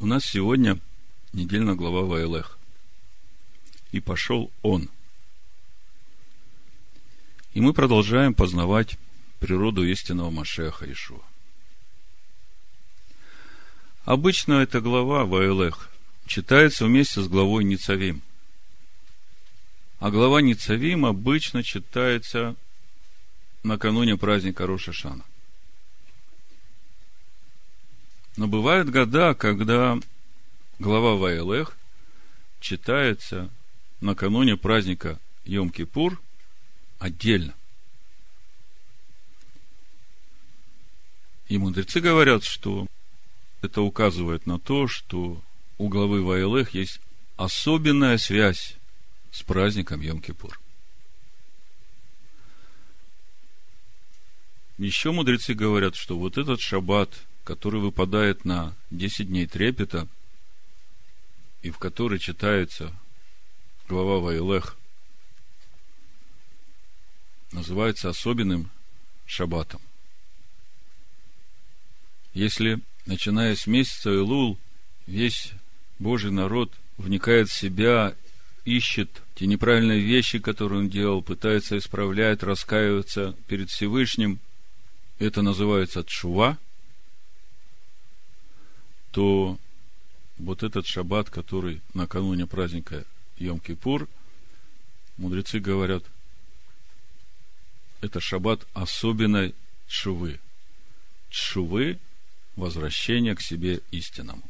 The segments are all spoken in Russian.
У нас сегодня недельная глава Ваилех. И пошел он. И мы продолжаем познавать природу истинного Машеха Ишуа. Обычно эта глава Ваилех читается вместе с главой Ницавим. А глава Ницавим обычно читается накануне праздника Рошашана. Но бывают года, когда глава Ваилех читается накануне праздника Йом-Кипур отдельно. И мудрецы говорят, что это указывает на то, что у главы Ваилех есть особенная связь с праздником Йом-Кипур. Еще мудрецы говорят, что вот этот шаббат, который выпадает на 10 дней трепета, и в который читается глава Ваилех, называется особенным шаббатом. Если, начиная с месяца Илул, весь Божий народ вникает в себя, ищет те неправильные вещи, которые он делал, пытается исправлять, раскаиваться перед Всевышним, это называется тшува, то вот этот шаббат, который накануне праздника Йом-Кипур, мудрецы говорят, это шаббат особенной тшувы. Тшувы – возвращение к себе истинному.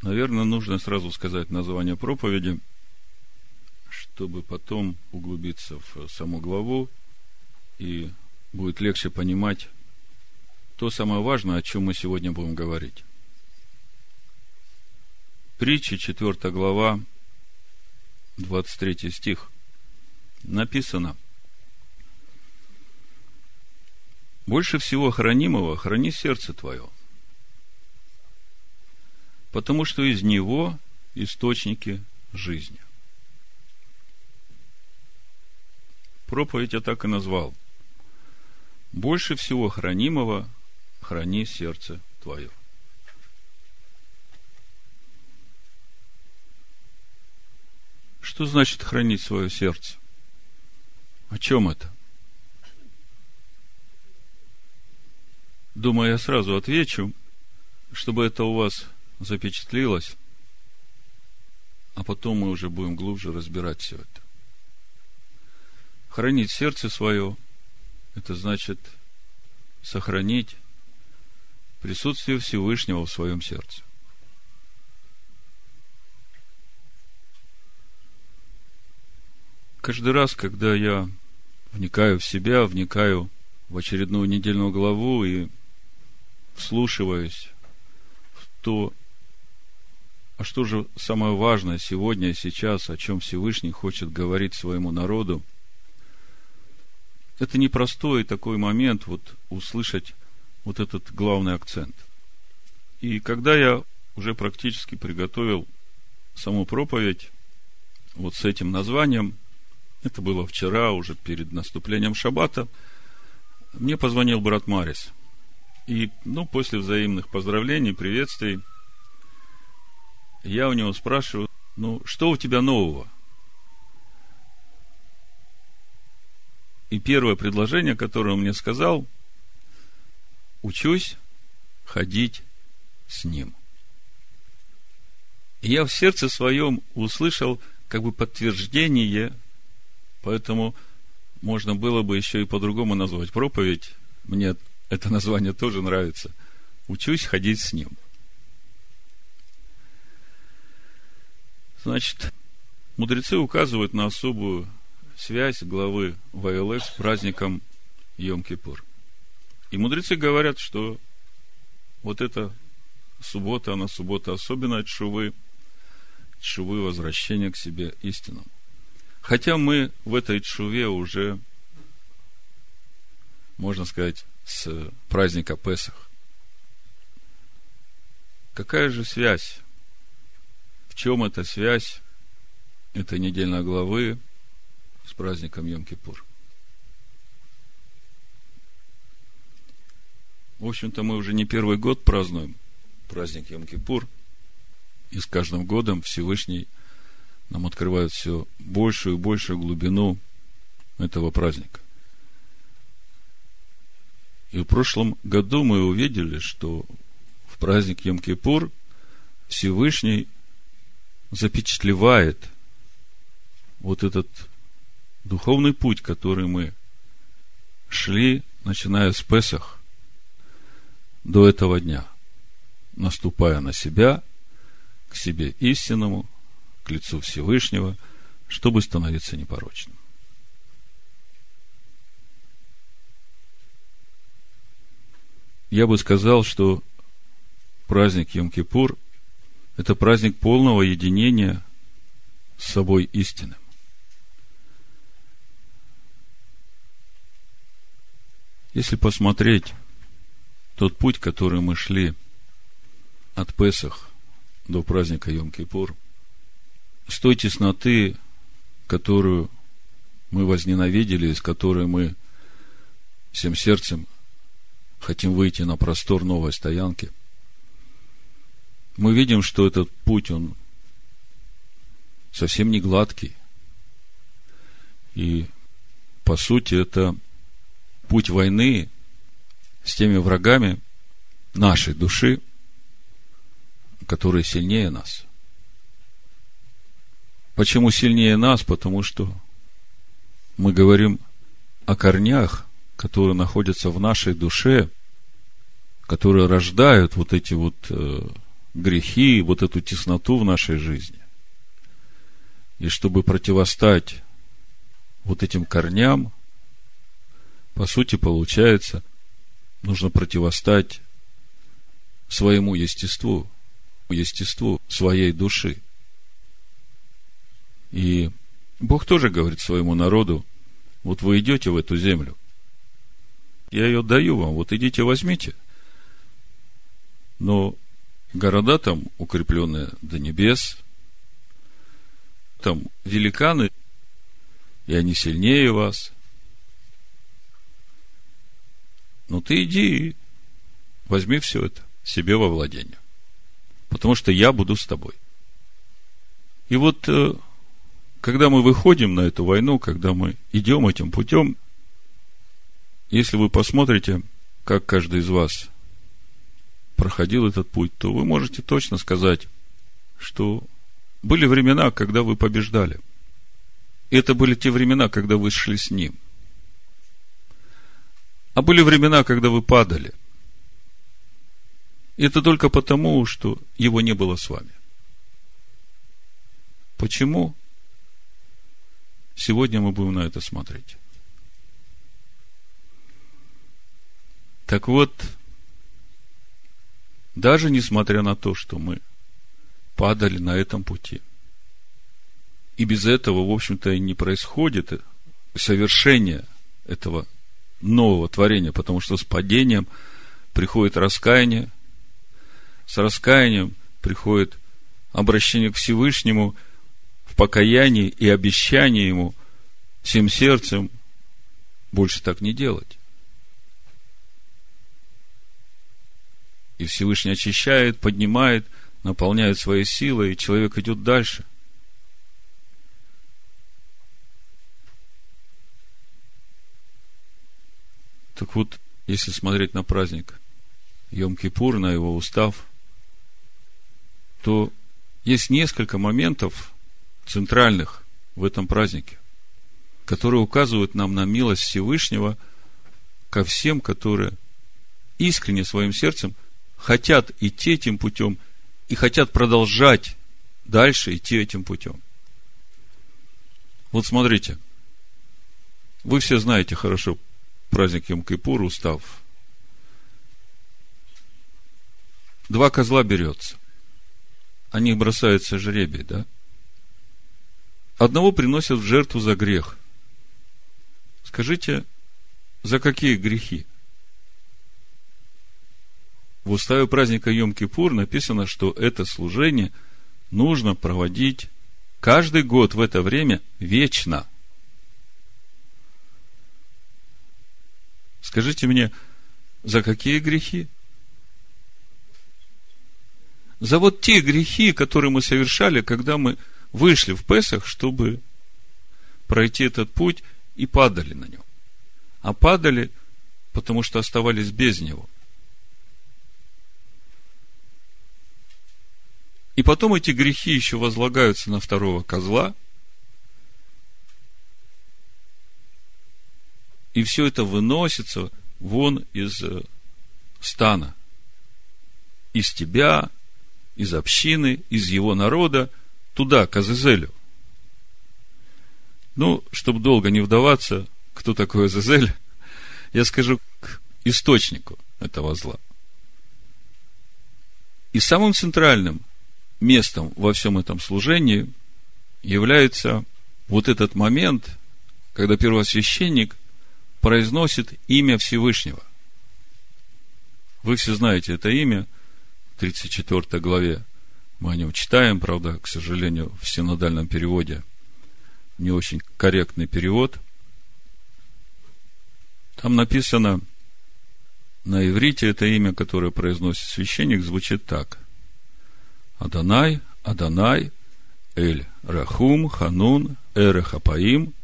Наверное, нужно сразу сказать название проповеди – чтобы потом углубиться в саму главу, и будет легче понимать то самое важное, о чем мы сегодня будем говорить. Притча, 4 глава, 23 стих. Написано, больше всего хранимого храни сердце твое, потому что из него источники жизни. Проповедь я так и назвал. Больше всего хранимого храни сердце твое. Что значит хранить свое сердце? О чем это? Думаю, я сразу отвечу, чтобы это у вас запечатлилось, а потом мы уже будем глубже разбирать все это. Хранить сердце свое, это значит сохранить присутствие Всевышнего в своем сердце. Каждый раз, когда я вникаю в себя, вникаю в очередную недельную главу и вслушиваюсь в то, а что же самое важное сегодня и сейчас, о чем Всевышний хочет говорить своему народу, это непростой такой момент вот услышать вот этот главный акцент. И когда я уже практически приготовил саму проповедь вот с этим названием, это было вчера, уже перед наступлением шаббата, мне позвонил брат Марис. И, ну, после взаимных поздравлений, приветствий, я у него спрашиваю, ну, что у тебя нового? И первое предложение, которое он мне сказал, учусь ходить с ним. И я в сердце своем услышал как бы подтверждение, поэтому можно было бы еще и по-другому назвать проповедь. Мне это название тоже нравится. Учусь ходить с ним. Значит, мудрецы указывают на особую связь главы ВЛС с праздником Йом-Кипур. И мудрецы говорят, что вот эта суббота, она суббота особенно от Шувы возвращения к себе истинному. Хотя мы в этой Шуве уже, можно сказать, с праздника Песах. Какая же связь? В чем эта связь этой недельной главы с праздником Йом-Кипур. В общем-то, мы уже не первый год празднуем праздник Йом-Кипур. И с каждым годом Всевышний нам открывает все большую и большую глубину этого праздника. И в прошлом году мы увидели, что в праздник Йом-Кипур Всевышний запечатлевает вот этот духовный путь, который мы шли, начиная с Песах до этого дня, наступая на себя, к себе истинному, к лицу Всевышнего, чтобы становиться непорочным. Я бы сказал, что праздник Йом-Кипур – это праздник полного единения с собой истинным. Если посмотреть тот путь, который мы шли от Песах до праздника Йом-Кипур, с той тесноты, которую мы возненавидели, из которой мы всем сердцем хотим выйти на простор новой стоянки, мы видим, что этот путь, он совсем не гладкий. И, по сути, это путь войны с теми врагами нашей души, которые сильнее нас. Почему сильнее нас? Потому что мы говорим о корнях, которые находятся в нашей душе, которые рождают вот эти вот э, грехи, вот эту тесноту в нашей жизни. И чтобы противостать вот этим корням, по сути, получается, нужно противостать своему естеству, естеству своей души. И Бог тоже говорит своему народу, вот вы идете в эту землю, я ее даю вам, вот идите возьмите. Но города там укрепленные до небес, там великаны, и они сильнее вас – Ну, ты иди, возьми все это себе во владение. Потому что я буду с тобой. И вот, э, когда мы выходим на эту войну, когда мы идем этим путем, если вы посмотрите, как каждый из вас проходил этот путь, то вы можете точно сказать, что были времена, когда вы побеждали. И это были те времена, когда вы шли с Ним – а были времена, когда вы падали. И это только потому, что его не было с вами. Почему? Сегодня мы будем на это смотреть. Так вот, даже несмотря на то, что мы падали на этом пути, и без этого, в общем-то, и не происходит совершение этого нового творения, потому что с падением приходит раскаяние, с раскаянием приходит обращение к Всевышнему в покаянии и обещание Ему всем сердцем больше так не делать. И Всевышний очищает, поднимает, наполняет своей силой, и человек идет дальше. Так вот, если смотреть на праздник Йом-Кипур, на его устав, то есть несколько моментов центральных в этом празднике, которые указывают нам на милость Всевышнего ко всем, которые искренне своим сердцем хотят идти этим путем и хотят продолжать дальше идти этим путем. Вот смотрите, вы все знаете хорошо праздник Йом-Кипур, устав. Два козла берется. О них бросается жребий, да? Одного приносят в жертву за грех. Скажите, за какие грехи? В уставе праздника Йом-Кипур написано, что это служение нужно проводить каждый год в это время вечно – Скажите мне, За какие грехи? За вот те грехи, которые мы совершали, когда мы вышли в Песах, чтобы пройти этот путь и падали на нем. А падали, потому что оставались без него. И потом эти грехи еще возлагаются на второго козла. И все это выносится вон из э, стана. Из тебя, из общины, из его народа, туда, к Азазелю. Ну, чтобы долго не вдаваться, кто такой Азазель, я скажу к источнику этого зла. И самым центральным местом во всем этом служении является вот этот момент, когда первосвященник произносит имя Всевышнего. Вы все знаете это имя, в 34 главе мы о нем читаем, правда, к сожалению, в синодальном переводе не очень корректный перевод. Там написано на иврите это имя, которое произносит священник, звучит так. Адонай, Адонай, Эль Рахум, Ханун, Эрехапаим,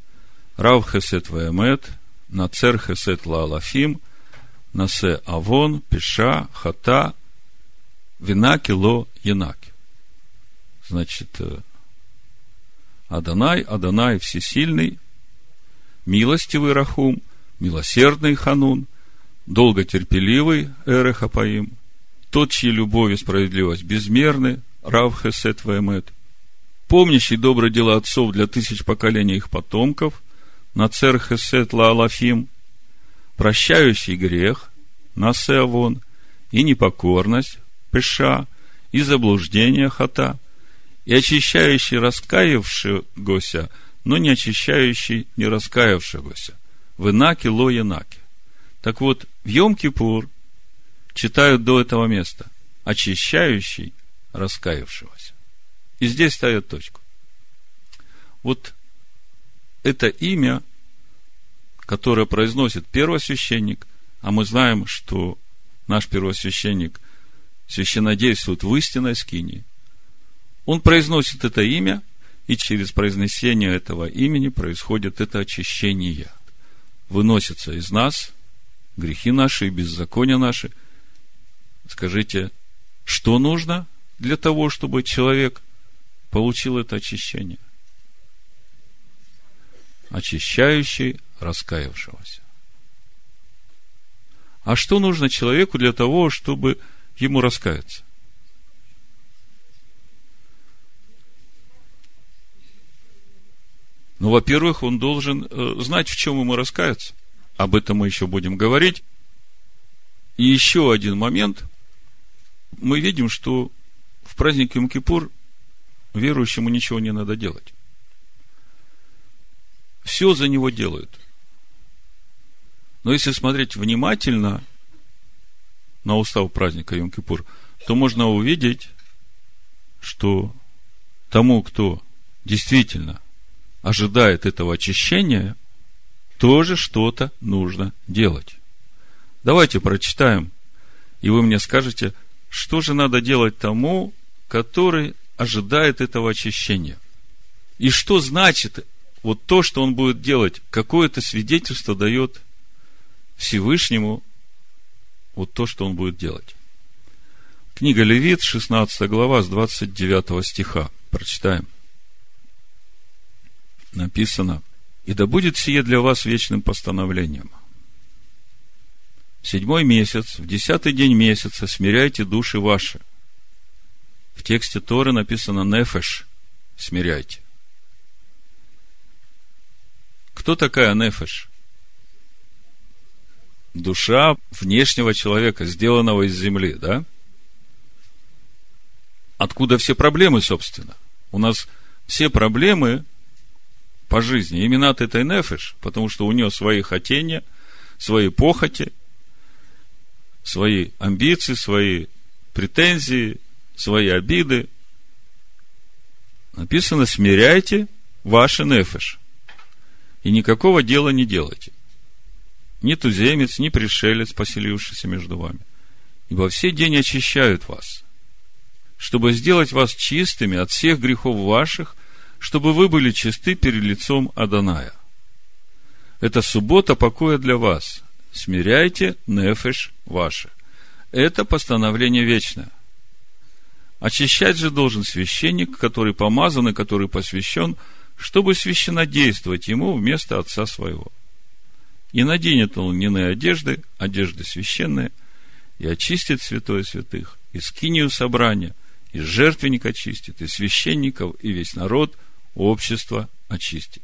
Рав Хесет Ваемет, Нацер Хесет Лаалафим, Насе Авон, Пиша, Хата, Винаки Ло Янаки. Значит, э, Адонай, Адонай Всесильный, милостивый Рахум, милосердный Ханун, долготерпеливый Эрехапаим, тот, чьи любовь и справедливость безмерны, Рав Хесет Ваэмет, помнящий добрые дела отцов для тысяч поколений их потомков, Нацер Хесет Лаалафим, прощающий грех, Насеавон, и непокорность, Пеша, и заблуждение Хата, и очищающий раскаявшегося, но не очищающий не раскаявшегося, в Инаке Ло Янаке. Так вот, в Йом-Кипур читают до этого места, очищающий раскаявшегося. И здесь ставят точку. Вот это имя, которое произносит первосвященник, а мы знаем, что наш первосвященник священнодействует в истинной скинии, он произносит это имя, и через произнесение этого имени происходит это очищение. Выносятся из нас грехи наши и беззакония наши. Скажите, что нужно – для того, чтобы человек получил это очищение? Очищающий раскаявшегося. А что нужно человеку для того, чтобы ему раскаяться? Ну, во-первых, он должен э, знать, в чем ему раскаяться. Об этом мы еще будем говорить. И еще один момент. Мы видим, что в праздник Йом-Кипур верующему ничего не надо делать. Все за него делают. Но если смотреть внимательно на устав праздника Йом-Кипур, то можно увидеть, что тому, кто действительно ожидает этого очищения, тоже что-то нужно делать. Давайте прочитаем, и вы мне скажете, что же надо делать тому, который ожидает этого очищения. И что значит вот то, что он будет делать? Какое-то свидетельство дает Всевышнему вот то, что он будет делать. Книга Левит, 16 глава, с 29 стиха. Прочитаем. Написано, «И да будет сие для вас вечным постановлением. В седьмой месяц, в десятый день месяца смиряйте души ваши, в тексте Торы написано «нефеш» – смиряйте. Кто такая нефеш? Душа внешнего человека, сделанного из земли, да? Откуда все проблемы, собственно? У нас все проблемы по жизни именно от этой нефеш, потому что у нее свои хотения, свои похоти, свои амбиции, свои претензии, свои обиды. Написано, смиряйте ваши нефеш. И никакого дела не делайте. ни туземец, ни пришелец, поселившийся между вами. Ибо все день очищают вас, чтобы сделать вас чистыми от всех грехов ваших, чтобы вы были чисты перед лицом Аданая. Это суббота покоя для вас. Смиряйте нефеш ваше. Это постановление вечное. Очищать же должен священник, который помазан и который посвящен, чтобы священнодействовать ему вместо отца своего. И наденет он льняные одежды, одежды священные, и очистит святое святых, и скинию собрания, и жертвенник очистит, и священников, и весь народ, общество очистит.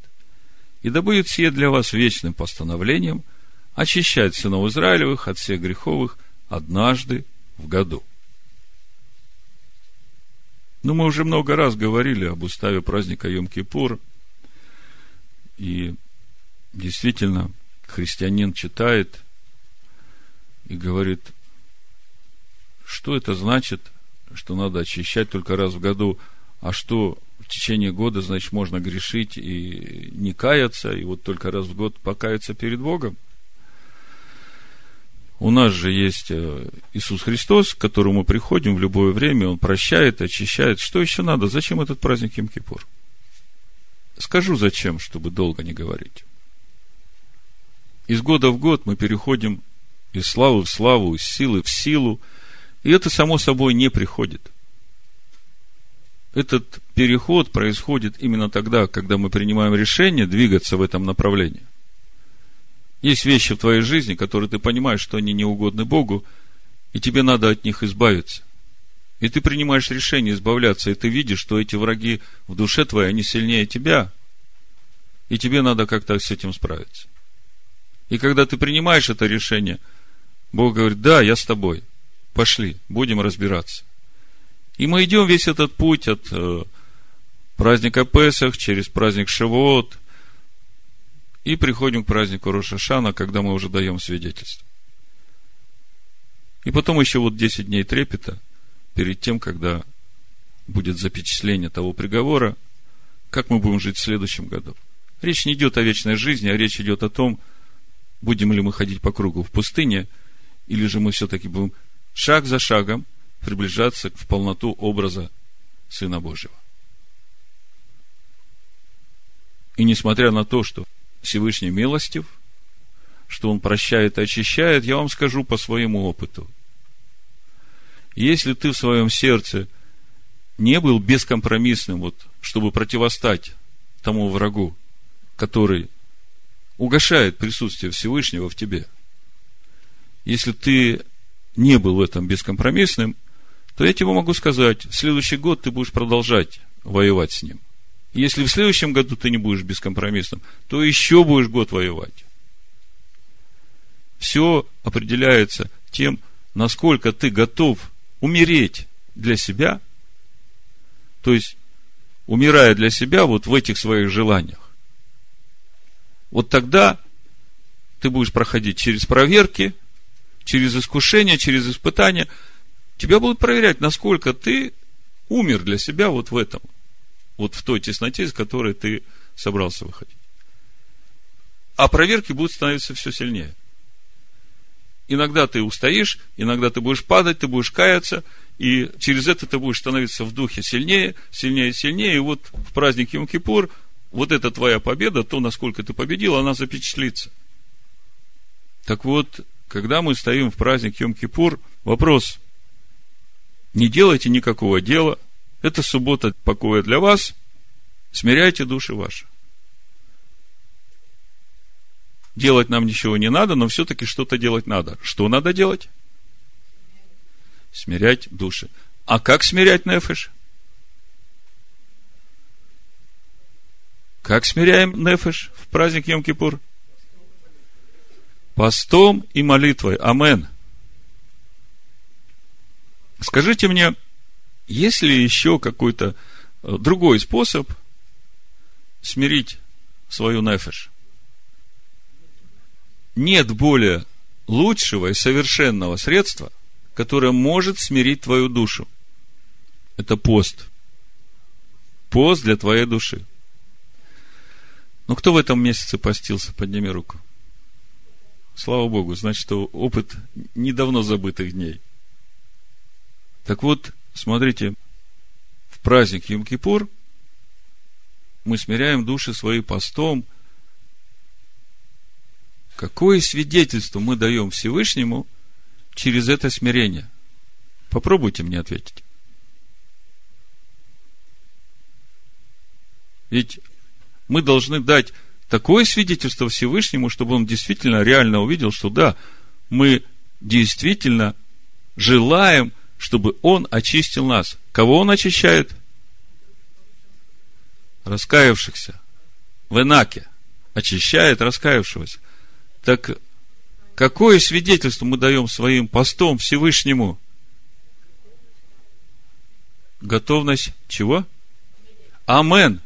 И да будет сие для вас вечным постановлением очищать сынов Израилевых от всех греховых однажды в году. Ну, мы уже много раз говорили об уставе праздника Йом-Кипур. И действительно, христианин читает и говорит, что это значит, что надо очищать только раз в году, а что в течение года, значит, можно грешить и не каяться, и вот только раз в год покаяться перед Богом. У нас же есть э, Иисус Христос, к которому мы приходим в любое время, Он прощает, очищает. Что еще надо? Зачем этот праздник Им-Кипур? Скажу зачем, чтобы долго не говорить. Из года в год мы переходим из славы в славу, из силы в силу, и это само собой не приходит. Этот переход происходит именно тогда, когда мы принимаем решение двигаться в этом направлении. Есть вещи в твоей жизни, которые ты понимаешь, что они не угодны Богу, и тебе надо от них избавиться. И ты принимаешь решение избавляться, и ты видишь, что эти враги в душе твоей, они сильнее тебя, и тебе надо как-то с этим справиться. И когда ты принимаешь это решение, Бог говорит, да, я с тобой, пошли, будем разбираться. И мы идем весь этот путь от э, праздника Песах через праздник Шивот, и приходим к празднику Рошашана, когда мы уже даем свидетельство. И потом еще вот 10 дней трепета перед тем, когда будет запечатление того приговора, как мы будем жить в следующем году. Речь не идет о вечной жизни, а речь идет о том, будем ли мы ходить по кругу в пустыне, или же мы все-таки будем шаг за шагом приближаться в полноту образа Сына Божьего. И несмотря на то, что Всевышний милостив, что Он прощает и очищает, я вам скажу по своему опыту. Если ты в своем сердце не был бескомпромиссным, вот, чтобы противостать тому врагу, который угошает присутствие Всевышнего в тебе, если ты не был в этом бескомпромиссным, то я тебе могу сказать, в следующий год ты будешь продолжать воевать с ним – если в следующем году ты не будешь бескомпромиссным, то еще будешь год воевать. Все определяется тем, насколько ты готов умереть для себя, то есть, умирая для себя вот в этих своих желаниях. Вот тогда ты будешь проходить через проверки, через искушения, через испытания. Тебя будут проверять, насколько ты умер для себя вот в этом вот в той тесноте, из которой ты собрался выходить. А проверки будут становиться все сильнее. Иногда ты устоишь, иногда ты будешь падать, ты будешь каяться, и через это ты будешь становиться в духе сильнее, сильнее, сильнее. И вот в праздник Йом-Кипур вот эта твоя победа, то, насколько ты победил, она запечатлится. Так вот, когда мы стоим в праздник Йом-Кипур, вопрос, не делайте никакого дела – это суббота покоя для вас. Смиряйте души ваши. Делать нам ничего не надо, но все-таки что-то делать надо. Что надо делать? Смирять души. А как смирять нефеш? Как смиряем нефеш в праздник Йом-Кипур? Постом и молитвой. Амен. Скажите мне, есть ли еще какой-то э, другой способ смирить свою нефеш? Нет более лучшего и совершенного средства, которое может смирить твою душу. Это пост. Пост для твоей души. Но кто в этом месяце постился? Подними руку. Слава Богу, значит, опыт недавно забытых дней. Так вот, смотрите, в праздник Йом-Кипур мы смиряем души свои постом. Какое свидетельство мы даем Всевышнему через это смирение? Попробуйте мне ответить. Ведь мы должны дать такое свидетельство Всевышнему, чтобы он действительно реально увидел, что да, мы действительно желаем, чтобы он очистил нас. Кого он очищает? Раскаявшихся. В Энаке. Очищает раскаявшегося. Так какое свидетельство мы даем своим постом Всевышнему? Готовность чего? Амен.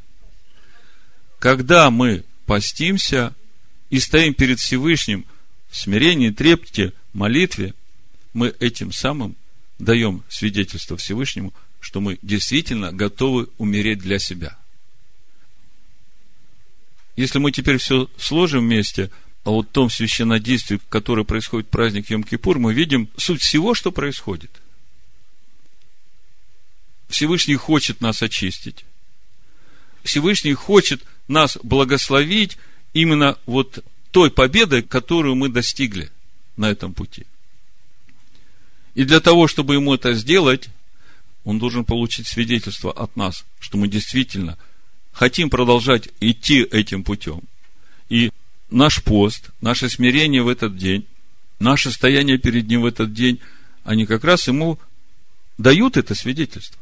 Когда мы постимся и стоим перед Всевышним в смирении, трепте, молитве, мы этим самым даем свидетельство Всевышнему, что мы действительно готовы умереть для себя. Если мы теперь все сложим вместе, а вот том священнодействии, которое происходит в праздник Йом-Кипур, мы видим суть всего, что происходит. Всевышний хочет нас очистить. Всевышний хочет нас благословить именно вот той победой, которую мы достигли на этом пути. И для того, чтобы ему это сделать, он должен получить свидетельство от нас, что мы действительно хотим продолжать идти этим путем. И наш пост, наше смирение в этот день, наше стояние перед ним в этот день, они как раз ему дают это свидетельство.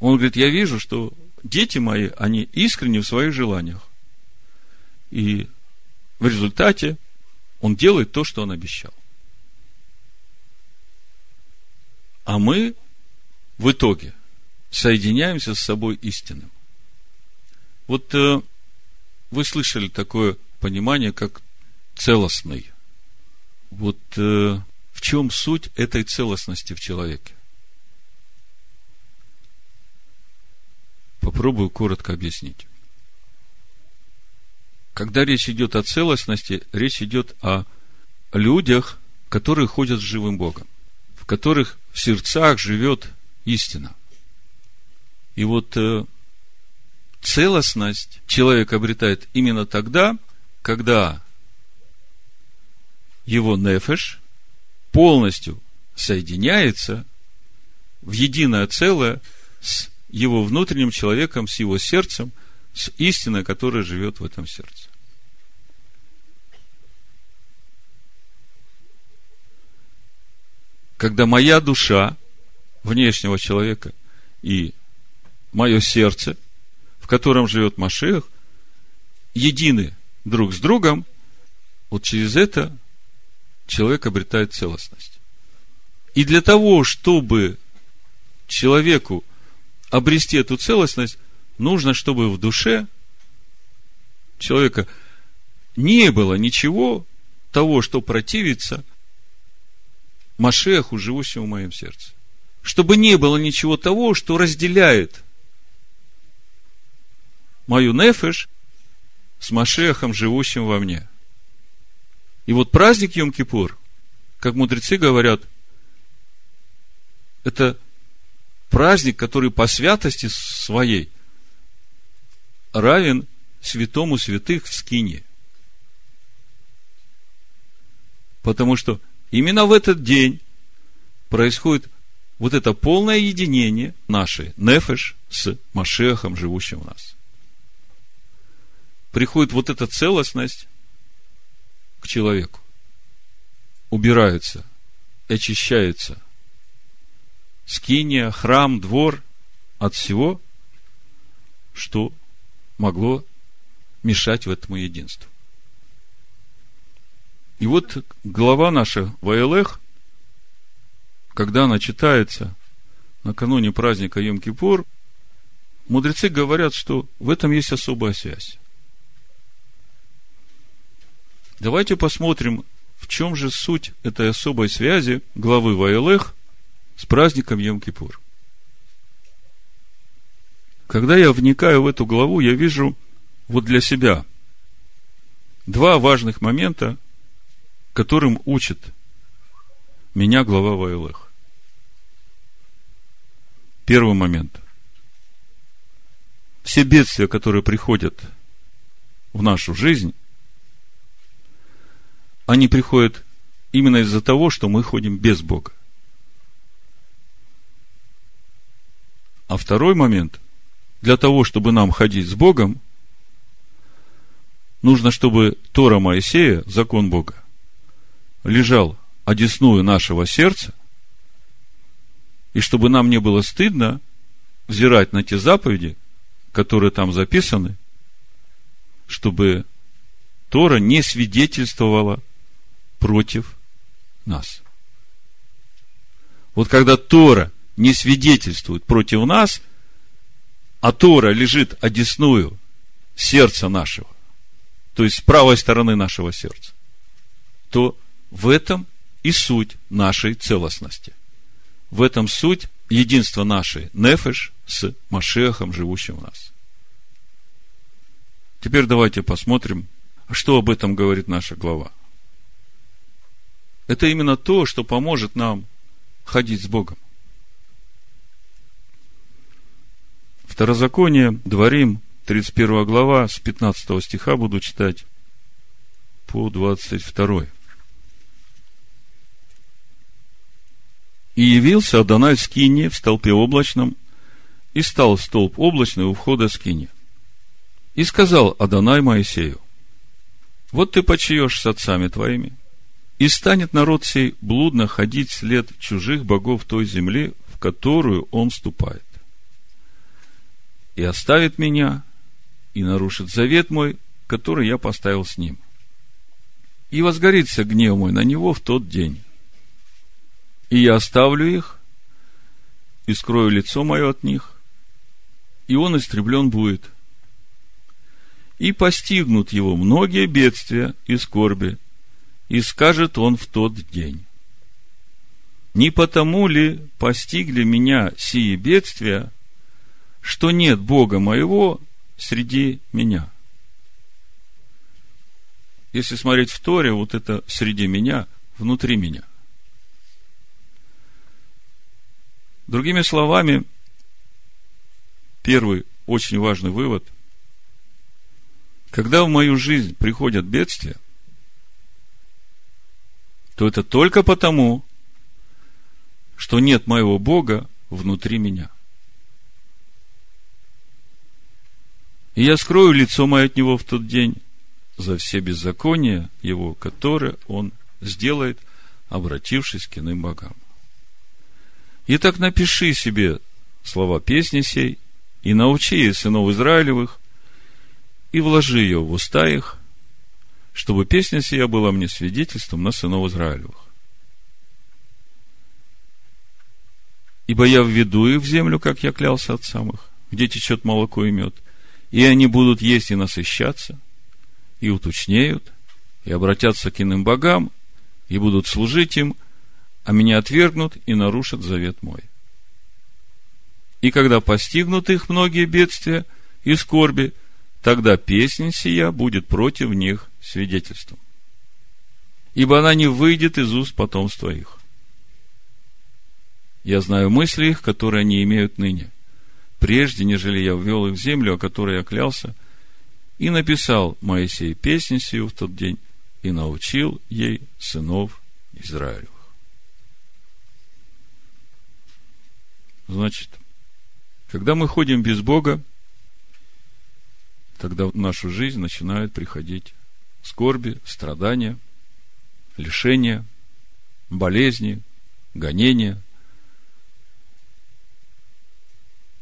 Он говорит, я вижу, что дети мои, они искренни в своих желаниях. И в результате он делает то, что он обещал. А мы в итоге соединяемся с собой истинным. Вот э, вы слышали такое понимание, как целостный. Вот э, в чем суть этой целостности в человеке? Попробую коротко объяснить. Когда речь идет о целостности, речь идет о людях, которые ходят с живым Богом, в которых в сердцах живет истина. И вот э, целостность человек обретает именно тогда, когда его нефеш полностью соединяется в единое целое с его внутренним человеком, с его сердцем, с истиной, которая живет в этом сердце. Когда моя душа внешнего человека и мое сердце, в котором живет Машех, едины друг с другом, вот через это человек обретает целостность. И для того, чтобы человеку обрести эту целостность, нужно, чтобы в душе человека не было ничего того, что противится Машеху, живущему в моем сердце. Чтобы не было ничего того, что разделяет мою нефеш с Машехом, живущим во мне. И вот праздник Йом-Кипур, как мудрецы говорят, это праздник, который по святости своей равен святому святых в скине. Потому что именно в этот день происходит вот это полное единение нашей нефеш с Машехом, живущим в нас. Приходит вот эта целостность к человеку. Убирается, очищается скиния, храм, двор от всего, что могло мешать в этому единству. И вот глава наша Ваэлех, когда она читается накануне праздника Йом-Кипур, мудрецы говорят, что в этом есть особая связь. Давайте посмотрим, в чем же суть этой особой связи главы Ваэлех с праздником Йом-Кипур. Когда я вникаю в эту главу, я вижу вот для себя два важных момента, которым учит меня глава Вайлех. Первый момент. Все бедствия, которые приходят в нашу жизнь, они приходят именно из-за того, что мы ходим без Бога. А второй момент, для того, чтобы нам ходить с Богом, нужно, чтобы Тора Моисея, закон Бога, лежал одесную нашего сердца, и чтобы нам не было стыдно взирать на те заповеди, которые там записаны, чтобы Тора не свидетельствовала против нас. Вот когда Тора не свидетельствует против нас, а Тора лежит одесную сердца нашего, то есть с правой стороны нашего сердца, то в этом и суть нашей целостности. В этом суть единства нашей нефеш с Машехом, живущим в нас. Теперь давайте посмотрим, что об этом говорит наша глава. Это именно то, что поможет нам ходить с Богом. Второзаконие, Дворим, 31 глава, с 15 стиха буду читать по 22. И явился Адонай Скине в столпе облачном, и стал столб облачный у входа Скине. И сказал Адонай Моисею, вот ты почиешь с отцами твоими, и станет народ сей блудно ходить след чужих богов той земли, в которую он вступает. И оставит меня, и нарушит завет мой, который я поставил с ним. И возгорится гнев мой на него в тот день. И я оставлю их, и скрою лицо мое от них, и он истреблен будет. И постигнут его многие бедствия и скорби, и скажет он в тот день. Не потому ли постигли меня сии бедствия, что нет Бога моего среди меня? Если смотреть в Торе, вот это среди меня, внутри меня. Другими словами, первый очень важный вывод. Когда в мою жизнь приходят бедствия, то это только потому, что нет моего Бога внутри меня. И я скрою лицо мое от него в тот день за все беззакония его, которые он сделает, обратившись к иным богам. Итак, напиши себе слова песни сей, и научи сынов Израилевых, и вложи ее в уста их, чтобы песня сия была мне свидетельством на сынов Израилевых. Ибо я введу их в землю, как я клялся отцам их, где течет молоко и мед, и они будут есть и насыщаться, и уточнеют, и обратятся к иным богам, и будут служить им, а меня отвергнут и нарушат завет мой. И когда постигнут их многие бедствия и скорби, тогда песня сия будет против них свидетельством. Ибо она не выйдет из уст потомства их. Я знаю мысли их, которые они имеют ныне, прежде, нежели я ввел их в землю, о которой я клялся, и написал Моисей песнь сию в тот день, и научил ей сынов Израилевых. Значит, когда мы ходим без Бога, тогда в нашу жизнь начинают приходить скорби, страдания, лишения, болезни, гонения.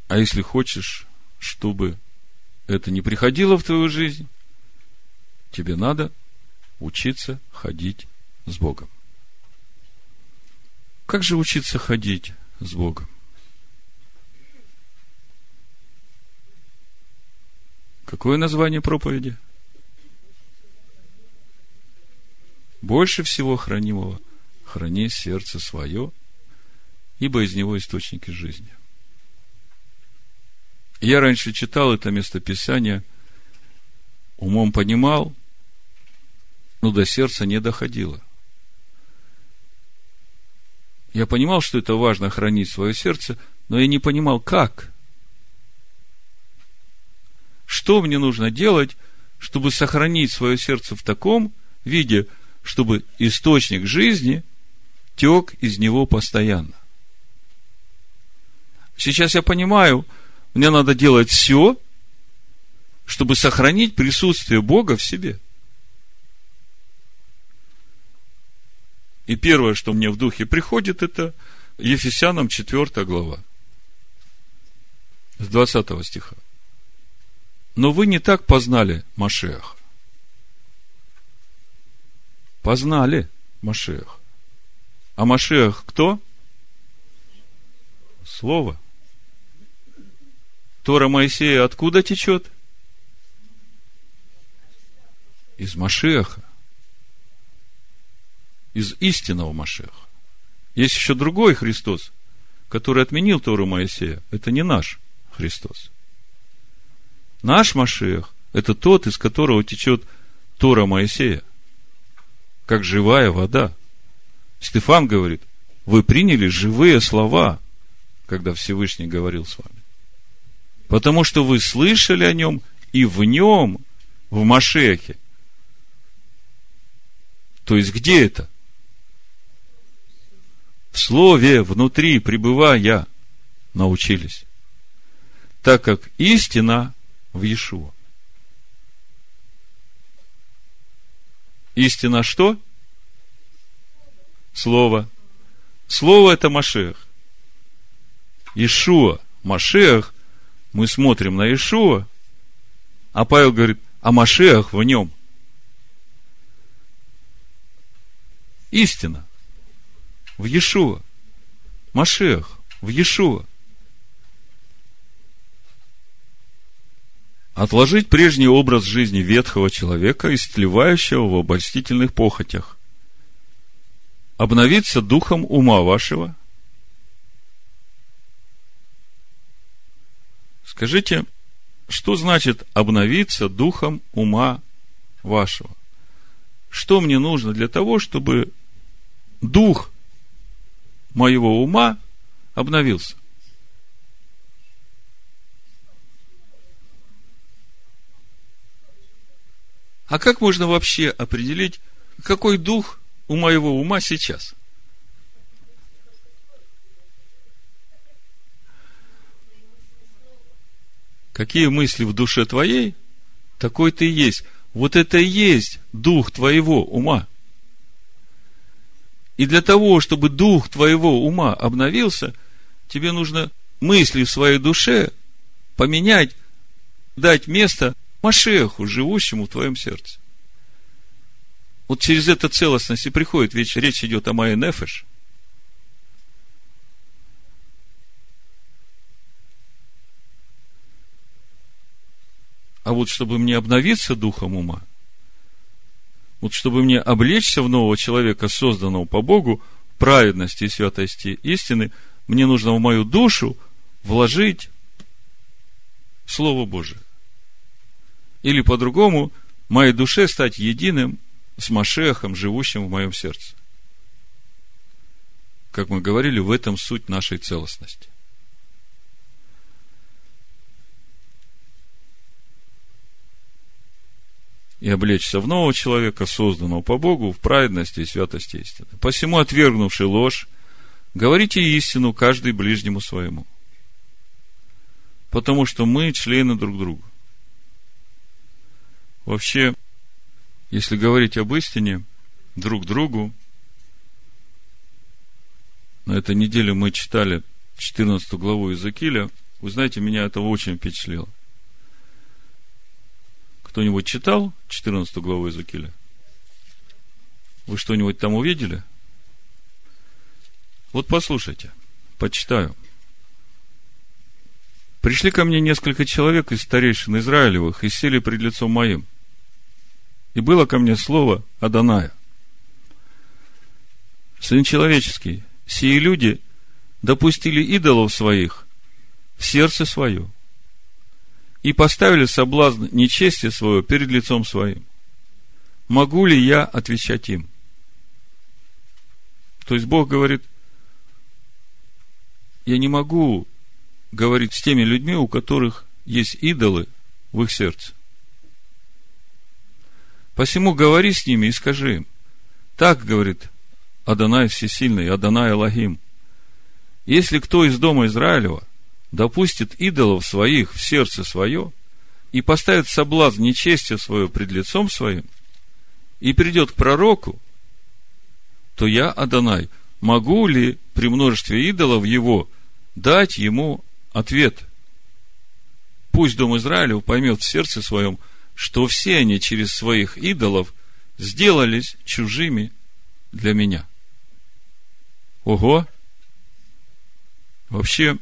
А если хочешь, чтобы это не приходило в твою жизнь, тебе надо учиться ходить с Богом. Как же учиться ходить с Богом? Какое название проповеди? больше всего хранимого, храни сердце свое, ибо из него источники жизни. Я раньше читал это местописание, умом понимал, но до сердца не доходило. Я понимал, что это важно хранить свое сердце, но я не понимал, как. Что мне нужно делать, чтобы сохранить свое сердце в таком виде, чтобы источник жизни тек из него постоянно. Сейчас я понимаю, мне надо делать все, чтобы сохранить присутствие Бога в себе. И первое, что мне в духе приходит, это Ефесянам 4 глава. С 20 стиха. Но вы не так познали Машех. Познали Машех. А Машех кто? Слово. Тора Моисея откуда течет? Из Машеха из истинного Машеха. Есть еще другой Христос, который отменил Тору Моисея. Это не наш Христос. Наш Машех – это тот, из которого течет Тора Моисея, как живая вода. Стефан говорит, вы приняли живые слова, когда Всевышний говорил с вами. Потому что вы слышали о нем, и в нем, в Машехе. То есть, где это? в слове внутри пребывая научились. Так как истина в Иешуа. Истина что? Слово. Слово это Машех. Ишуа, Машех, мы смотрим на Ишуа, а Павел говорит, а Машех в нем. Истина в Иешуа. Машех в Иешуа. Отложить прежний образ жизни ветхого человека, истлевающего в обольстительных похотях. Обновиться духом ума вашего. Скажите, что значит обновиться духом ума вашего? Что мне нужно для того, чтобы дух моего ума обновился. А как можно вообще определить, какой дух у моего ума сейчас? Какие мысли в душе твоей, такой ты и есть. Вот это и есть дух твоего ума. И для того, чтобы дух твоего ума обновился, тебе нужно мысли в своей душе поменять, дать место Машеху, живущему в твоем сердце. Вот через эту целостность и приходит, ведь речь идет о Майе Нефеш. А вот чтобы мне обновиться духом ума – вот чтобы мне облечься в нового человека, созданного по Богу, праведности и святости истины, мне нужно в мою душу вложить Слово Божие. Или по-другому, моей душе стать единым с Машехом, живущим в моем сердце. Как мы говорили, в этом суть нашей целостности. и облечься в нового человека, созданного по Богу, в праведности и святости истины. Посему, отвергнувший ложь, говорите истину каждый ближнему своему. Потому что мы члены друг друга. Вообще, если говорить об истине друг другу, на этой неделе мы читали 14 главу Иезекииля, вы знаете, меня это очень впечатлило – кто-нибудь читал 14 главу Иезекииля? Вы что-нибудь там увидели? Вот послушайте, почитаю. Пришли ко мне несколько человек из старейшин Израилевых и сели пред лицом моим. И было ко мне слово Аданая. Сын человеческий, сии люди допустили идолов своих в сердце свое – и поставили соблазн нечестия своего перед лицом своим. Могу ли я отвечать им? То есть Бог говорит, я не могу говорить с теми людьми, у которых есть идолы в их сердце. Посему говори с ними и скажи им. Так говорит Адонай Всесильный, Адонай Аллахим. Если кто из дома Израилева допустит идолов своих в сердце свое и поставит соблазн нечестия свое пред лицом своим, и придет к пророку, то я, Адонай, могу ли при множестве идолов его дать ему ответ? Пусть дом Израилев поймет в сердце своем, что все они через своих идолов сделались чужими для меня. Ого! Вообще,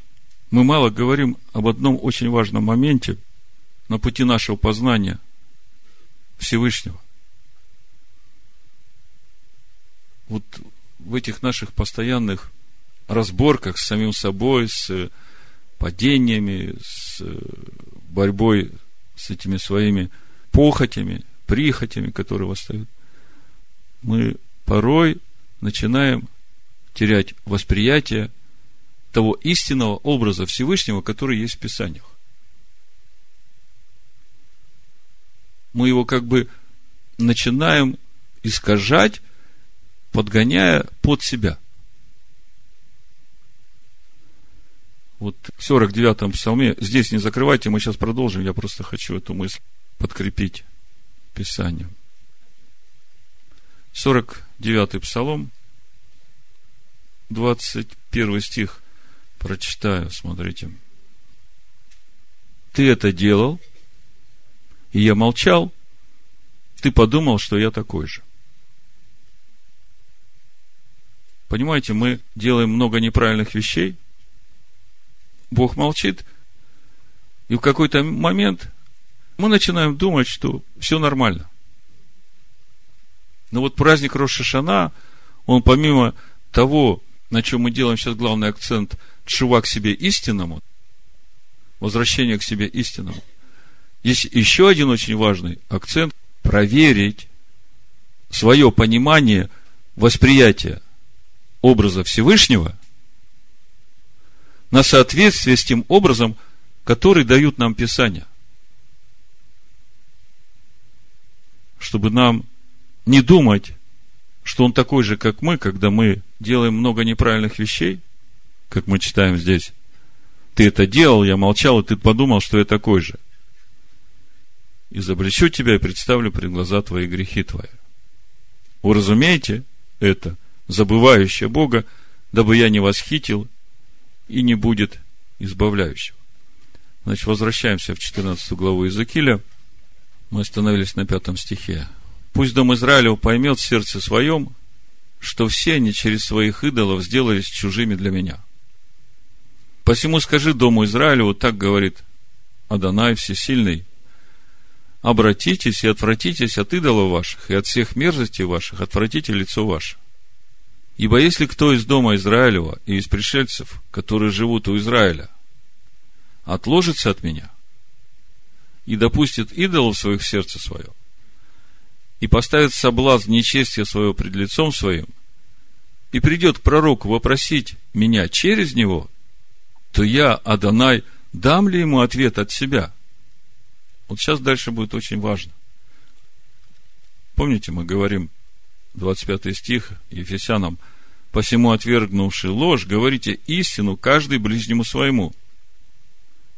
мы мало говорим об одном очень важном моменте на пути нашего познания Всевышнего. вот в этих наших постоянных разборках с самим собой, с падениями, с борьбой с этими своими похотями, прихотями, которые восстают, мы порой начинаем терять восприятие того истинного образа Всевышнего, который есть в Писаниях. Мы его как бы начинаем искажать подгоняя под себя. Вот в 49-м псалме, здесь не закрывайте, мы сейчас продолжим, я просто хочу эту мысль подкрепить Писанием. 49-й псалом, 21 стих прочитаю, смотрите. Ты это делал, и я молчал, ты подумал, что я такой же. Понимаете, мы делаем много неправильных вещей, Бог молчит, и в какой-то момент мы начинаем думать, что все нормально. Но вот праздник Рошашана, он помимо того, на чем мы делаем сейчас главный акцент, чува к себе истинному, возвращение к себе истинному, есть еще один очень важный акцент – проверить свое понимание, восприятие образа Всевышнего на соответствие с тем образом, который дают нам Писания. Чтобы нам не думать, что он такой же, как мы, когда мы делаем много неправильных вещей, как мы читаем здесь. Ты это делал, я молчал, и ты подумал, что я такой же. Изобличу тебя и представлю пред глаза твои грехи твои. Вы разумеете это – забывающее Бога, дабы я не восхитил и не будет избавляющего. Значит, возвращаемся в 14 главу Иезекииля. Мы остановились на пятом стихе. Пусть дом Израилев поймет в сердце своем, что все они через своих идолов сделались чужими для меня. Посему скажи дому Израилеву, так говорит Адонай Всесильный, обратитесь и отвратитесь от идолов ваших и от всех мерзостей ваших, отвратите лицо ваше. Ибо если кто из дома Израилева и из пришельцев, которые живут у Израиля, отложится от меня и допустит идолов своих в сердце свое, и поставит соблазн нечестия своего пред лицом своим, и придет к пророку вопросить меня через него, то я, Адонай, дам ли ему ответ от себя? Вот сейчас дальше будет очень важно. Помните, мы говорим, 25 стих Ефесянам, «Посему, отвергнувши ложь, говорите истину каждый ближнему своему,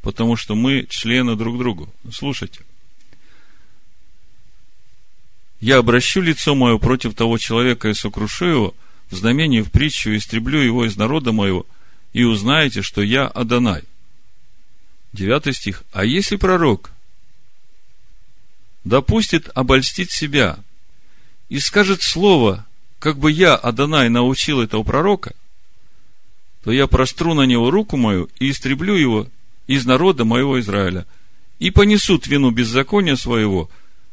потому что мы члены друг другу». Слушайте. «Я обращу лицо мое против того человека и сокрушу его, в знамении в притчу, истреблю его из народа моего, и узнаете, что я Адонай». Девятый стих. «А если пророк допустит обольстить себя – и скажет слово, как бы я, Адонай, научил этого пророка, то я простру на него руку мою и истреблю его из народа моего Израиля, и понесут вину беззакония своего,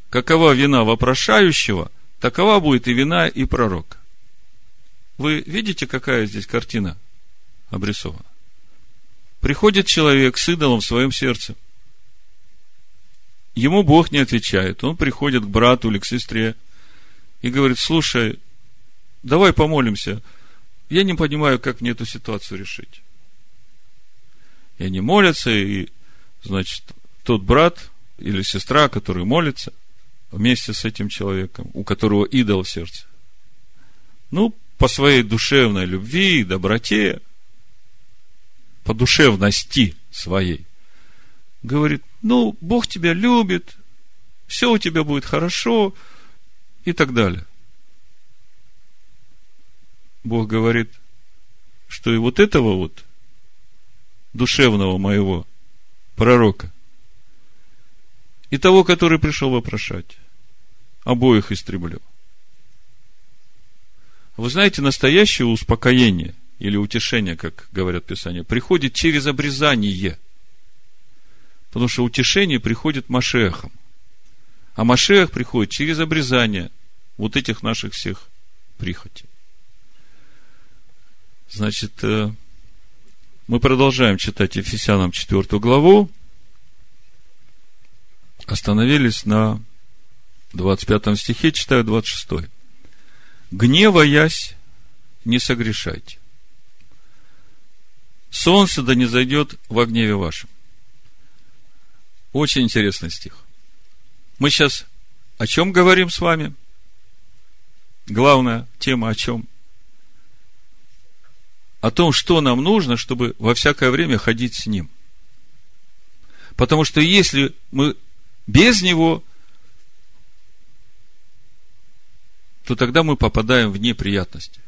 какова вина вопрошающего, такова будет и вина и пророка. Вы видите, какая здесь картина обрисована? Приходит человек с идолом в своем сердце. Ему Бог не отвечает. Он приходит к брату или к сестре – и говорит, слушай, давай помолимся. Я не понимаю, как мне эту ситуацию решить. И они молятся, и, значит, тот брат или сестра, который молится вместе с этим человеком, у которого идол в сердце, ну, по своей душевной любви и доброте, по душевности своей, говорит, ну, Бог тебя любит, все у тебя будет хорошо и так далее. Бог говорит, что и вот этого вот душевного моего пророка и того, который пришел вопрошать, обоих истреблю. Вы знаете, настоящее успокоение или утешение, как говорят Писания, приходит через обрезание. Потому что утешение приходит Машехом. А Машех приходит через обрезание вот этих наших всех прихотей. Значит, э, мы продолжаем читать Ефесянам 4 главу. Остановились на 25 стихе, читаю 26. «Гневаясь, не согрешайте. Солнце да не зайдет во гневе вашем». Очень интересный стих. Мы сейчас о чем говорим с вами? Главная тема о чем? О том, что нам нужно, чтобы во всякое время ходить с Ним. Потому что если мы без Него, то тогда мы попадаем в неприятности.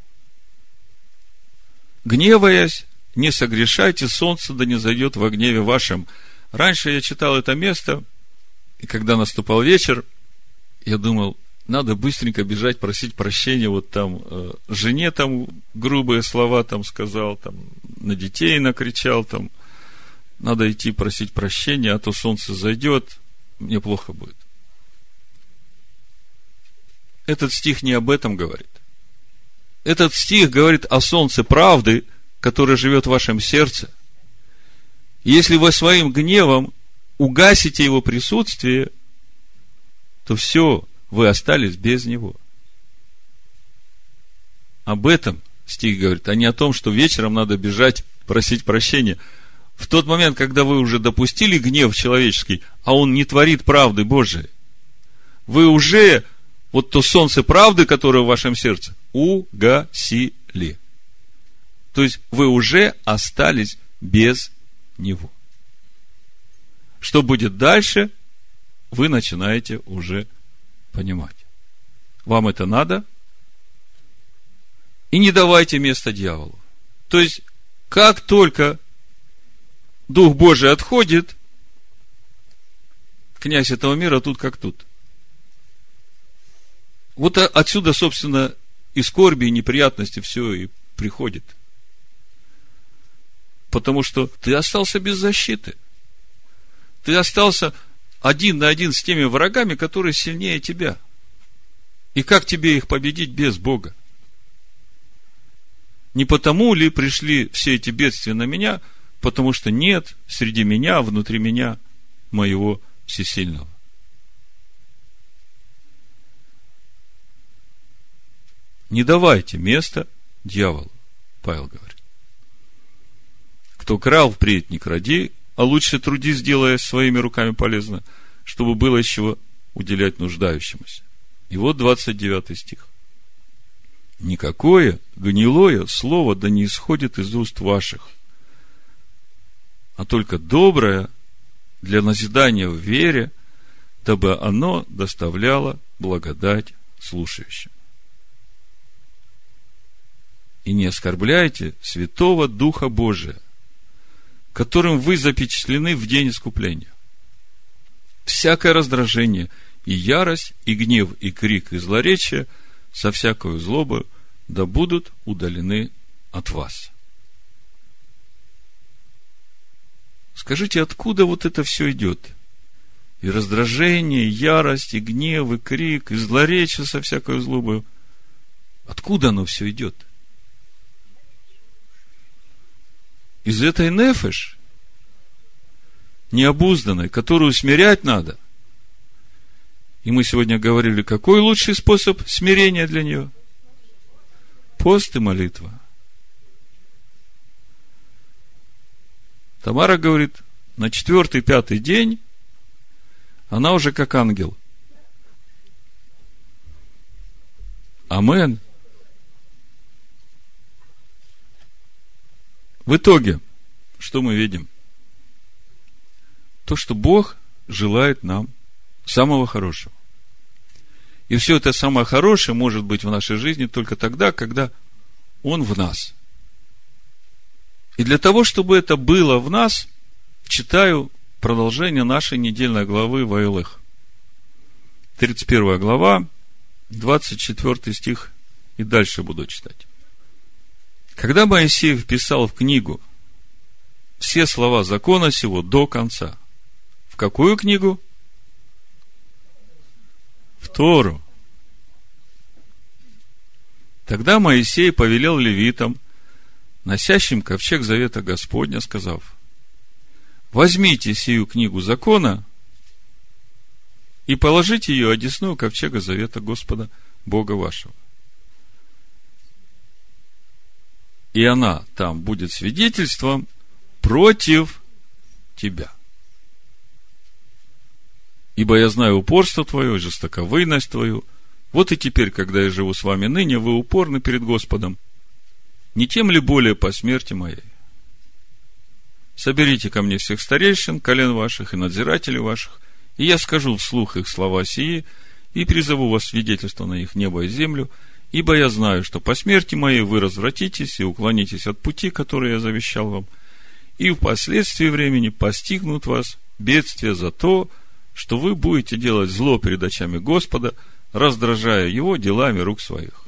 Гневаясь, не согрешайте, солнце да не зайдет во гневе вашем. Раньше я читал это место, и когда наступал вечер, я думал, надо быстренько бежать, просить прощения, вот там э, жене там грубые слова там сказал, там на детей накричал, там надо идти просить прощения, а то солнце зайдет, мне плохо будет. Этот стих не об этом говорит. Этот стих говорит о солнце правды, которое живет в вашем сердце. Если вы своим гневом угасите его присутствие, то все, вы остались без него. Об этом стих говорит, а не о том, что вечером надо бежать просить прощения. В тот момент, когда вы уже допустили гнев человеческий, а он не творит правды Божией, вы уже вот то солнце правды, которое в вашем сердце, угасили. То есть вы уже остались без него. Что будет дальше, вы начинаете уже понимать. Вам это надо? И не давайте место дьяволу. То есть, как только Дух Божий отходит, князь этого мира тут как тут – вот отсюда, собственно, и скорби, и неприятности все и приходит. Потому что ты остался без защиты. Ты остался один на один с теми врагами, которые сильнее тебя. И как тебе их победить без Бога? Не потому ли пришли все эти бедствия на меня, потому что нет среди меня, внутри меня моего всесильного. Не давайте места дьяволу, Павел говорит. Кто крал, впредь не кради, а лучше труди, сделая своими руками полезно, чтобы было из чего уделять нуждающемуся. И вот 29 стих. Никакое гнилое слово да не исходит из уст ваших, а только доброе для назидания в вере, дабы оно доставляло благодать слушающим и не оскорбляйте Святого Духа Божия, которым вы запечатлены в день искупления. Всякое раздражение и ярость, и гнев, и крик, и злоречие со всякой злобой да будут удалены от вас. Скажите, откуда вот это все идет? И раздражение, и ярость, и гнев, и крик, и злоречие со всякой злобой. Откуда оно все идет? – из этой нефеш, необузданной, которую смирять надо. И мы сегодня говорили, какой лучший способ смирения для нее? Пост и молитва. Тамара говорит, на четвертый, пятый день она уже как ангел. Амен. В итоге, что мы видим? То, что Бог желает нам самого хорошего. И все это самое хорошее может быть в нашей жизни только тогда, когда Он в нас. И для того, чтобы это было в нас, читаю продолжение нашей недельной главы Ваилых. 31 глава, 24 стих, и дальше буду читать. Когда Моисей вписал в книгу все слова закона сего до конца, в какую книгу? В Тору. Тогда Моисей повелел левитам, носящим ковчег завета Господня, сказав, возьмите сию книгу закона и положите ее одесную ковчега завета Господа Бога вашего. И она там будет свидетельством против тебя. Ибо я знаю упорство твое, жестоковыйность твою. Вот и теперь, когда я живу с вами ныне, вы упорны перед Господом. Не тем ли более по смерти моей? Соберите ко мне всех старейшин, колен ваших и надзирателей ваших, и я скажу вслух их слова сии, и призову вас свидетельство на их небо и землю, ибо я знаю, что по смерти моей вы развратитесь и уклонитесь от пути, который я завещал вам, и впоследствии времени постигнут вас бедствия за то, что вы будете делать зло перед очами Господа, раздражая его делами рук своих.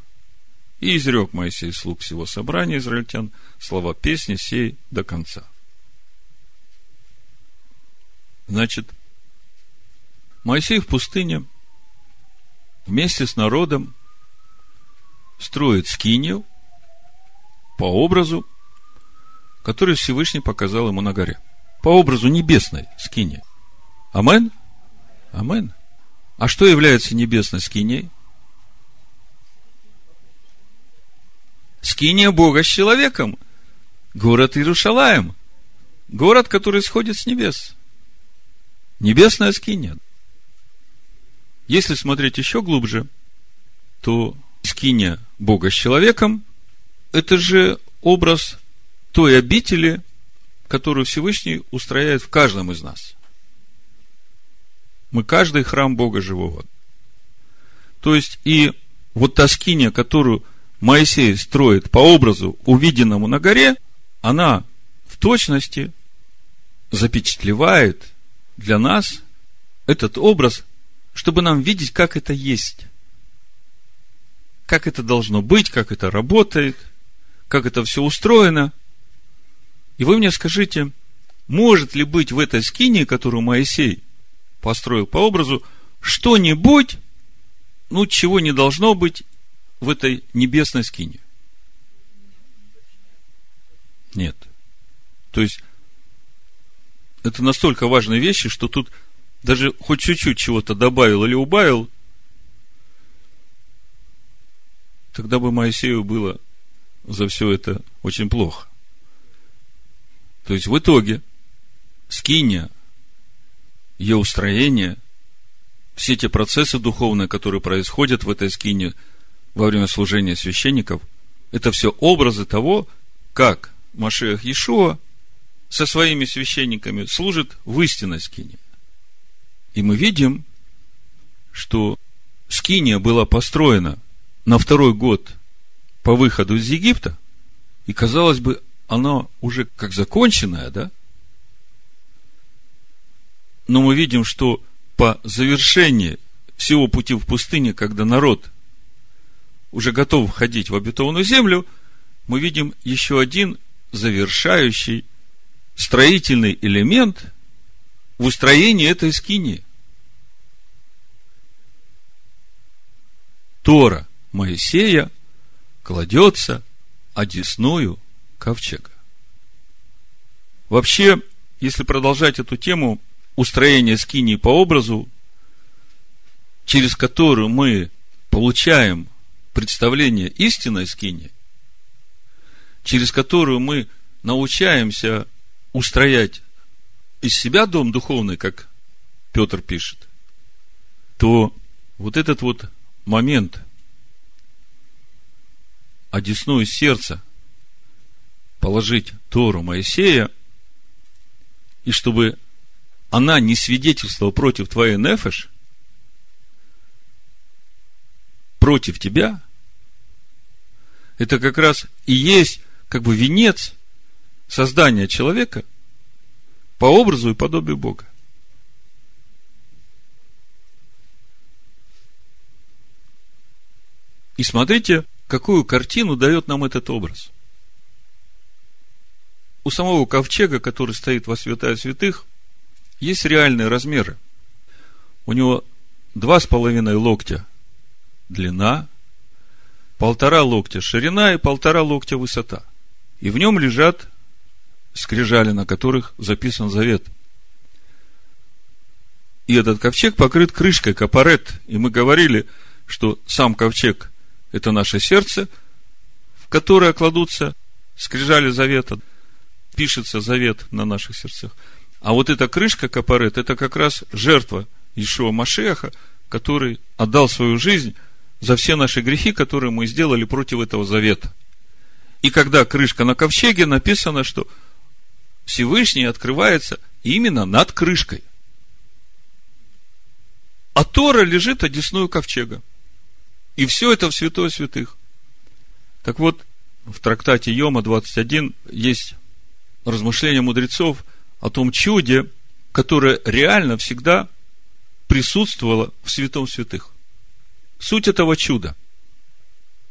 И изрек Моисей слуг всего собрания израильтян слова песни сей до конца. Значит, Моисей в пустыне вместе с народом строит скинию по образу, который Всевышний показал ему на горе. По образу небесной скини. Амен? Амен. А что является небесной скиней? Скиния Бога с человеком. Город Иерушалаем. Город, который сходит с небес. Небесная скиния. Если смотреть еще глубже, то скиния Бога с человеком – это же образ той обители, которую Всевышний устрояет в каждом из нас. Мы каждый храм Бога живого. То есть, и вот та скиния, которую Моисей строит по образу, увиденному на горе, она в точности запечатлевает для нас этот образ, чтобы нам видеть, как это есть. Как это должно быть, как это работает, как это все устроено. И вы мне скажите, может ли быть в этой скине, которую Моисей построил по образу, что-нибудь, ну, чего не должно быть в этой небесной скине? Нет. То есть, это настолько важные вещи, что тут даже хоть чуть-чуть чего-то добавил или убавил, тогда бы Моисею было за все это очень плохо. То есть в итоге скиния, ее устроение, все те процессы духовные, которые происходят в этой скине во время служения священников, это все образы того, как Машех Иешуа со своими священниками служит в истинной скине. И мы видим, что скиния была построена на второй год по выходу из Египта, и, казалось бы, она уже как законченная, да? Но мы видим, что по завершении всего пути в пустыне, когда народ уже готов входить в обетованную землю, мы видим еще один завершающий строительный элемент в устроении этой скини. Тора Моисея кладется одесную ковчега. Вообще, если продолжать эту тему устроения скинии по образу, через которую мы получаем представление истинной скини, через которую мы научаемся устроять из себя дом духовный, как Петр пишет, то вот этот вот момент одесную сердца положить Тору Моисея, и чтобы она не свидетельствовала против твоей нефеш, против тебя, это как раз и есть как бы венец создания человека по образу и подобию Бога. И смотрите, какую картину дает нам этот образ. У самого ковчега, который стоит во святая святых, есть реальные размеры. У него два с половиной локтя длина, полтора локтя ширина и полтора локтя высота. И в нем лежат скрижали, на которых записан завет. И этот ковчег покрыт крышкой капарет. И мы говорили, что сам ковчег – это наше сердце, в которое кладутся скрижали завета, пишется завет на наших сердцах. А вот эта крышка капарет – это как раз жертва Ишуа Машеха, который отдал свою жизнь за все наши грехи, которые мы сделали против этого завета. И когда крышка на ковчеге, написано, что Всевышний открывается именно над крышкой. А Тора лежит одесную ковчега. И все это в святое святых. Так вот, в трактате Йома 21 есть размышления мудрецов о том чуде, которое реально всегда присутствовало в святом святых. Суть этого чуда.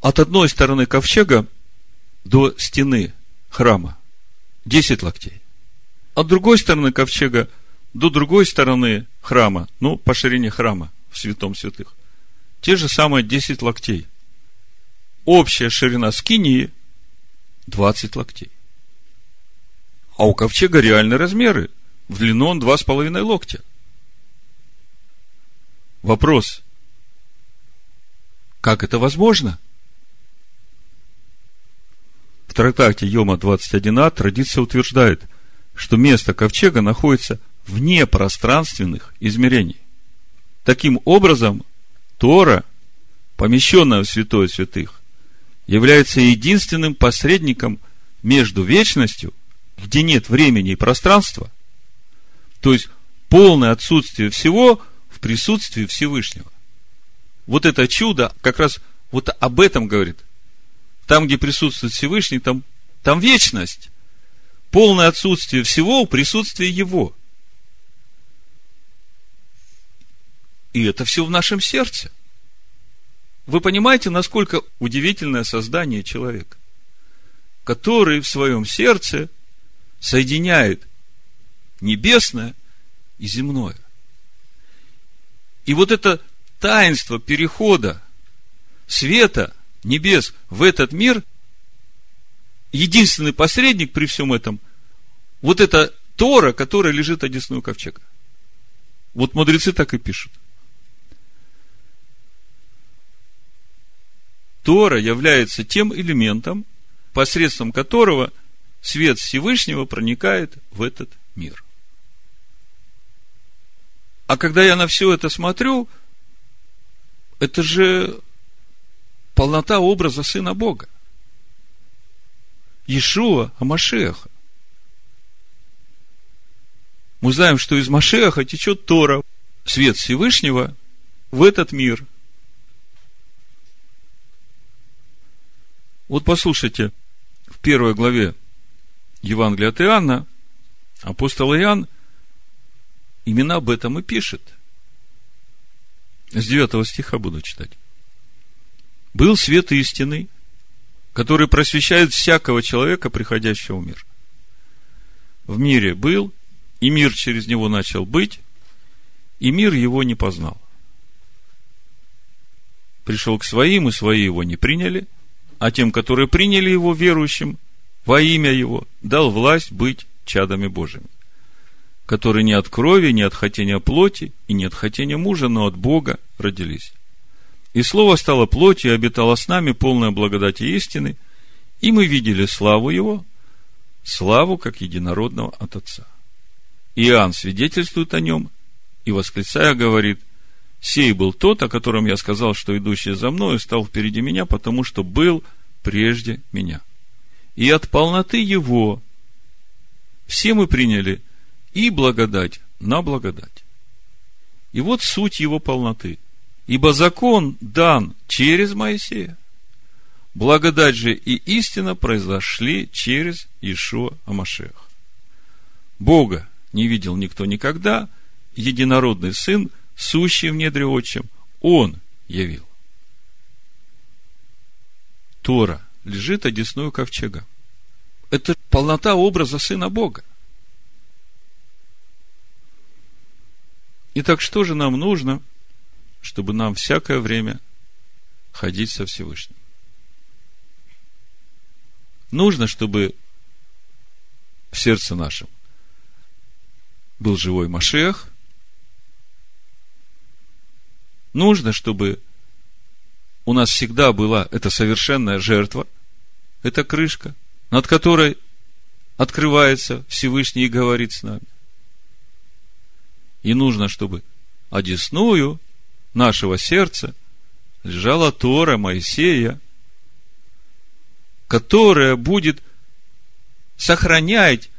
От одной стороны ковчега до стены храма 10 локтей. От другой стороны ковчега до другой стороны храма, ну, по ширине храма в святом святых, те же самые 10 локтей. Общая ширина скинии 20 локтей. А у ковчега реальные размеры. В длину он 2,5 локтя. Вопрос. Как это возможно? В трактате Йома 21а традиция утверждает, что место ковчега находится вне пространственных измерений. Таким образом, Тора, помещенная в Святое Святых, является единственным посредником между вечностью, где нет времени и пространства, то есть полное отсутствие всего в присутствии Всевышнего вот это чудо как раз вот об этом говорит. Там, где присутствует Всевышний, там, там вечность. Полное отсутствие всего в присутствии Его. И это все в нашем сердце. Вы понимаете, насколько удивительное создание человека, который в своем сердце соединяет небесное и земное. И вот это таинство перехода света, небес в этот мир, единственный посредник при всем этом, вот это Тора, которая лежит одесную ковчега. Вот мудрецы так и пишут. Тора является тем элементом, посредством которого свет Всевышнего проникает в этот мир. А когда я на все это смотрю, это же полнота образа Сына Бога. Иешуа Амашеха. Мы знаем, что из Машеха течет Тора, свет Всевышнего в этот мир. Вот послушайте, в первой главе Евангелия от Иоанна апостол Иоанн именно об этом и пишет – с 9 стиха буду читать. Был свет истины, который просвещает всякого человека, приходящего в мир. В мире был, и мир через него начал быть, и мир его не познал. Пришел к своим, и свои его не приняли, а тем, которые приняли его верующим, во имя его, дал власть быть чадами Божьими которые не от крови, не от хотения плоти и не от хотения мужа, но от Бога родились. И Слово стало плотью и обитало с нами, полное благодати истины, и мы видели славу Его, славу как единородного от Отца. Иоанн свидетельствует о нем и, восклицая, говорит, «Сей был тот, о котором я сказал, что идущий за мною стал впереди меня, потому что был прежде меня». И от полноты его все мы приняли и благодать на благодать. И вот суть его полноты. Ибо закон дан через Моисея. Благодать же и истина произошли через Ишуа Амашех. Бога не видел никто никогда, единородный Сын, сущий в недре отчим, Он явил. Тора лежит одесную ковчега. Это полнота образа Сына Бога. Итак, что же нам нужно, чтобы нам всякое время ходить со Всевышним? Нужно, чтобы в сердце нашем был живой Машех. Нужно, чтобы у нас всегда была эта совершенная жертва, эта крышка, над которой открывается Всевышний и говорит с нами. И нужно, чтобы одесную нашего сердца лежала Тора Моисея, которая будет сохранять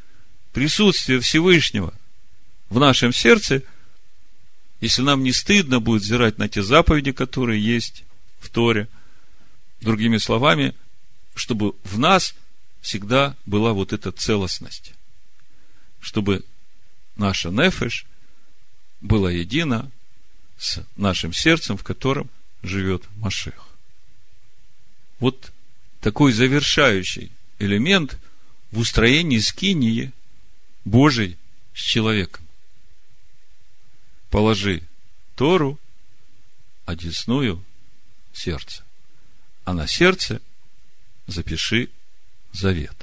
присутствие Всевышнего в нашем сердце, если нам не стыдно будет взирать на те заповеди, которые есть в Торе. Другими словами, чтобы в нас всегда была вот эта целостность. Чтобы наша нефеш была едина с нашим сердцем, в котором живет Машех. Вот такой завершающий элемент в устроении скинии Божией с человеком. Положи Тору, одесную сердце. А на сердце запиши завет.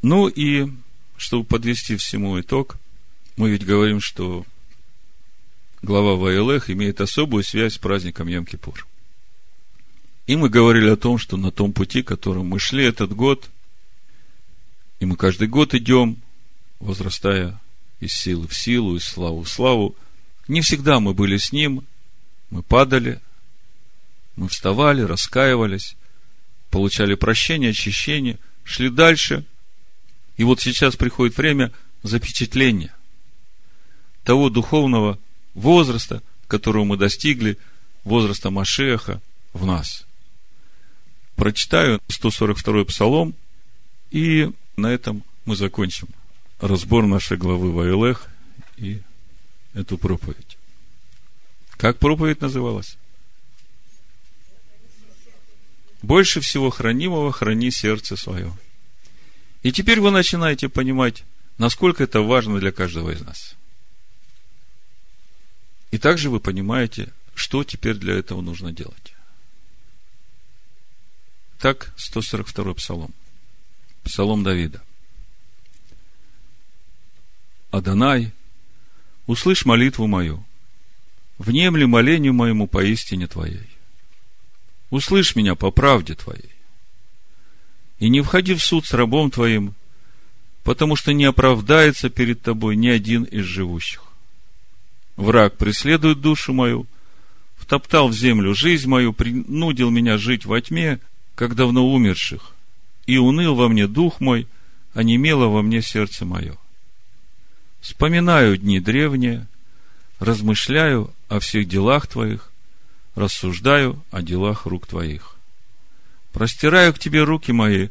Ну и, чтобы подвести всему итог, мы ведь говорим, что глава Ваилех имеет особую связь с праздником Йом-Кипур. И мы говорили о том, что на том пути, которым мы шли этот год, и мы каждый год идем, возрастая из силы в силу, из славы в славу, не всегда мы были с Ним, мы падали, мы вставали, раскаивались, получали прощение, очищение, шли дальше. И вот сейчас приходит время запечатления того духовного возраста, которого мы достигли, возраста Машеха в нас. Прочитаю 142 псалом, и на этом мы закончим разбор нашей главы Ваилех и эту проповедь. Как проповедь называлась? Больше всего хранимого храни сердце свое. И теперь вы начинаете понимать, насколько это важно для каждого из нас. И также вы понимаете, что теперь для этого нужно делать. Так, 142 псалом. Псалом Давида. Адонай, услышь молитву мою, внемли молению моему поистине Твоей. Услышь меня по правде Твоей. И не входи в суд с рабом Твоим, потому что не оправдается перед Тобой ни один из живущих. Враг преследует душу мою, втоптал в землю жизнь мою, принудил меня жить во тьме, как давно умерших, и уныл во мне дух мой, а немело во мне сердце мое. Вспоминаю дни древние, размышляю о всех делах Твоих, рассуждаю о делах рук Твоих. Простираю к Тебе руки мои,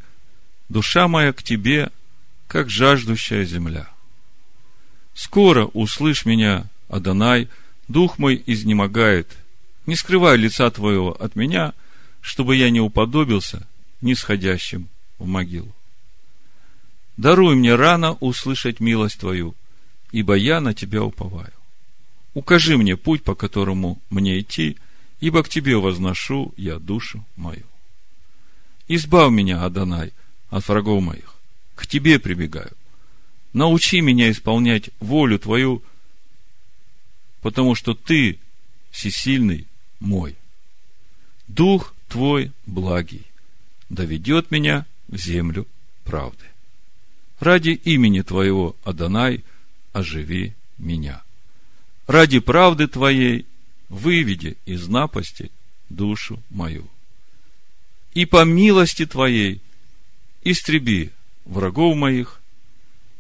душа моя к Тебе, как жаждущая земля. Скоро услышь меня, Адонай, дух мой изнемогает, не скрывай лица Твоего от меня – чтобы я не уподобился нисходящим в могилу. Даруй мне рано услышать милость Твою, ибо я на Тебя уповаю. Укажи мне путь, по которому мне идти, ибо к Тебе возношу я душу мою. Избавь меня, Адонай, от врагов моих. К Тебе прибегаю. Научи меня исполнять волю Твою, потому что Ты всесильный мой. Дух Твой благий доведет меня в землю правды. Ради имени Твоего, Адонай, оживи меня. Ради правды Твоей выведи из напасти душу мою. И по милости Твоей истреби врагов моих,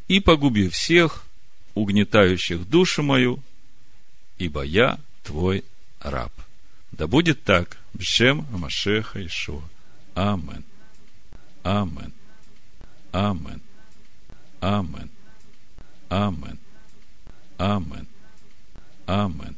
и погуби всех, угнетающих душу мою, ибо я Твой раб. Да будет так, Бшем Амашеха Ишуа. Амен. Амен. Амен. Амен. Амен. Амен. Амен.